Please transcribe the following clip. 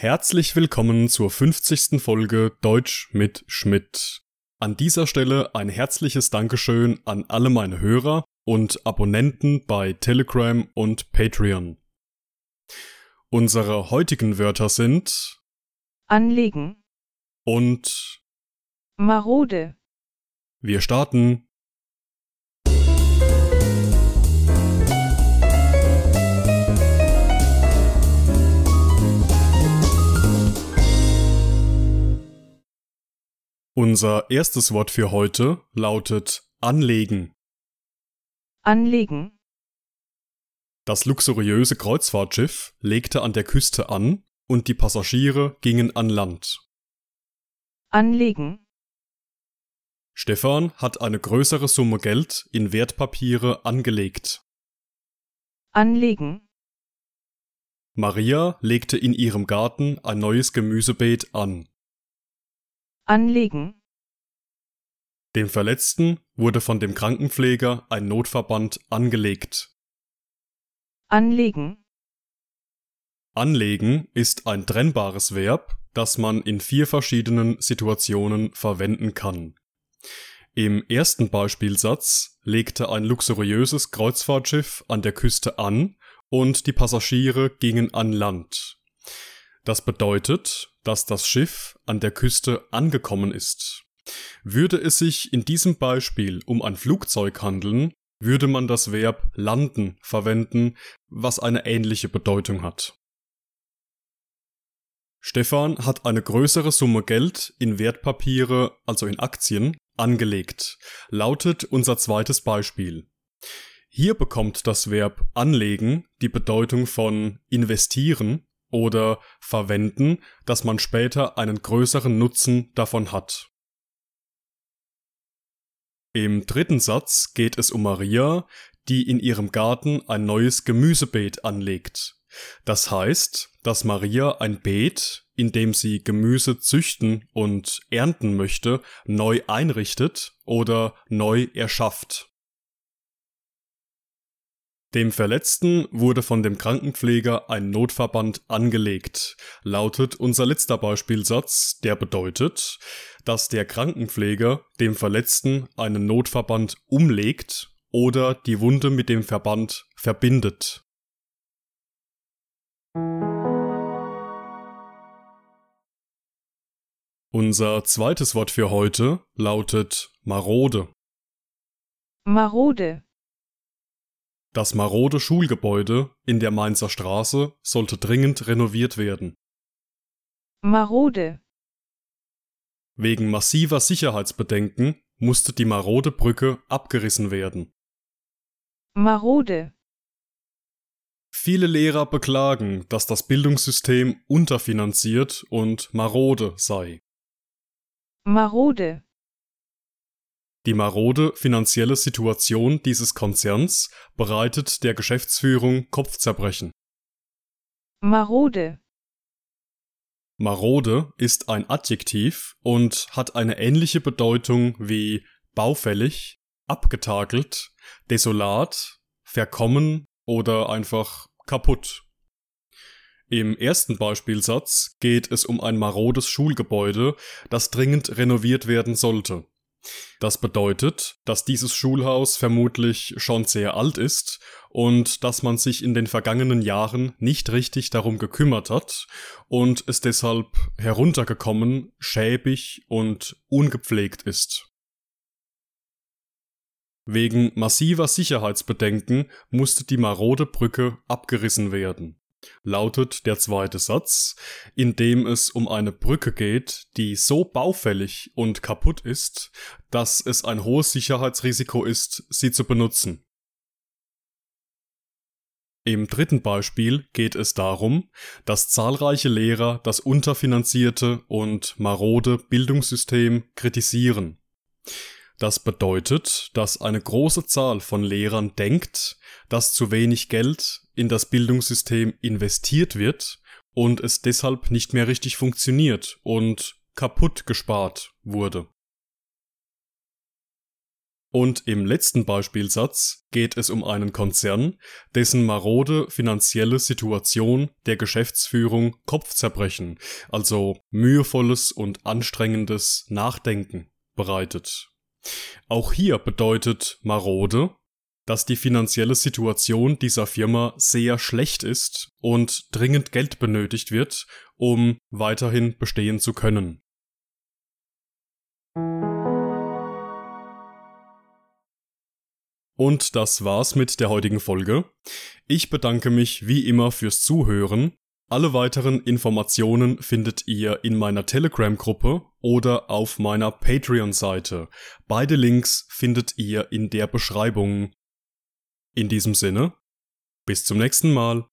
Herzlich willkommen zur 50. Folge Deutsch mit Schmidt. An dieser Stelle ein herzliches Dankeschön an alle meine Hörer und Abonnenten bei Telegram und Patreon. Unsere heutigen Wörter sind Anlegen, und marode, wir starten. Unser erstes Wort für heute lautet anlegen. anlegen, Das luxuriöse Kreuzfahrtschiff legte an der Küste an und die Passagiere gingen an Land. anlegen, Stefan hat eine größere Summe Geld in Wertpapiere angelegt. anlegen, Maria legte in ihrem Garten ein neues Gemüsebeet an. Anlegen, Dem Verletzten wurde von dem Krankenpfleger ein Notverband angelegt. anlegen, Anlegen ist ein trennbares Verb, das man in vier verschiedenen Situationen verwenden kann. Im ersten Beispielsatz legte ein luxuriöses Kreuzfahrtschiff an der Küste an und die Passagiere gingen an Land. Das bedeutet, dass das Schiff an der Küste angekommen ist. Würde es sich in diesem Beispiel um ein Flugzeug handeln, würde man das Verb landen verwenden, was eine ähnliche Bedeutung hat. Stefan hat eine größere Summe Geld in Wertpapiere, also in Aktien, angelegt, lautet unser zweites Beispiel. Hier bekommt das Verb anlegen die Bedeutung von investieren oder verwenden, dass man später einen größeren Nutzen davon hat. Im dritten Satz geht es um Maria, die in ihrem Garten ein neues Gemüsebeet anlegt. Das heißt, dass Maria ein Beet, in dem sie Gemüse züchten und ernten möchte, neu einrichtet oder neu erschafft. Dem Verletzten wurde von dem Krankenpfleger ein Notverband angelegt, lautet unser letzter Beispielsatz, der bedeutet, dass der Krankenpfleger dem Verletzten einen Notverband umlegt oder die Wunde mit dem Verband verbindet. Unser zweites Wort für heute lautet marode. marode, Das marode Schulgebäude in der Mainzer Straße sollte dringend renoviert werden. marode, Wegen massiver Sicherheitsbedenken musste die marode Brücke abgerissen werden. marode, Viele Lehrer beklagen, dass das Bildungssystem unterfinanziert und marode sei. marode, Die marode finanzielle Situation dieses Konzerns bereitet der Geschäftsführung Kopfzerbrechen. marode, Marode ist ein Adjektiv und hat eine ähnliche Bedeutung wie baufällig, abgetakelt, desolat, verkommen oder einfach kaputt. Im ersten Beispielsatz geht es um ein marodes Schulgebäude, das dringend renoviert werden sollte. Das bedeutet, dass dieses Schulhaus vermutlich schon sehr alt ist und dass man sich in den vergangenen Jahren nicht richtig darum gekümmert hat und es deshalb heruntergekommen, schäbig und ungepflegt ist. Wegen massiver Sicherheitsbedenken musste die marode Brücke abgerissen werden lautet der zweite Satz, in dem es um eine Brücke geht, die so baufällig und kaputt ist, dass es ein hohes Sicherheitsrisiko ist, sie zu benutzen. Im dritten Beispiel geht es darum, dass zahlreiche Lehrer das unterfinanzierte und marode Bildungssystem kritisieren. Das bedeutet, dass eine große Zahl von Lehrern denkt, dass zu wenig Geld in das Bildungssystem investiert wird und es deshalb nicht mehr richtig funktioniert und kaputt gespart wurde. Und im letzten Beispielsatz geht es um einen Konzern, dessen marode finanzielle Situation der Geschäftsführung Kopfzerbrechen, also mühevolles und anstrengendes Nachdenken bereitet. Auch hier bedeutet marode, dass die finanzielle Situation dieser Firma sehr schlecht ist und dringend Geld benötigt wird, um weiterhin bestehen zu können. Und das war's mit der heutigen Folge. Ich bedanke mich wie immer fürs Zuhören. Alle weiteren Informationen findet ihr in meiner Telegram-Gruppe oder auf meiner Patreon-Seite. Beide Links findet ihr in der Beschreibung. In diesem Sinne, bis zum nächsten Mal.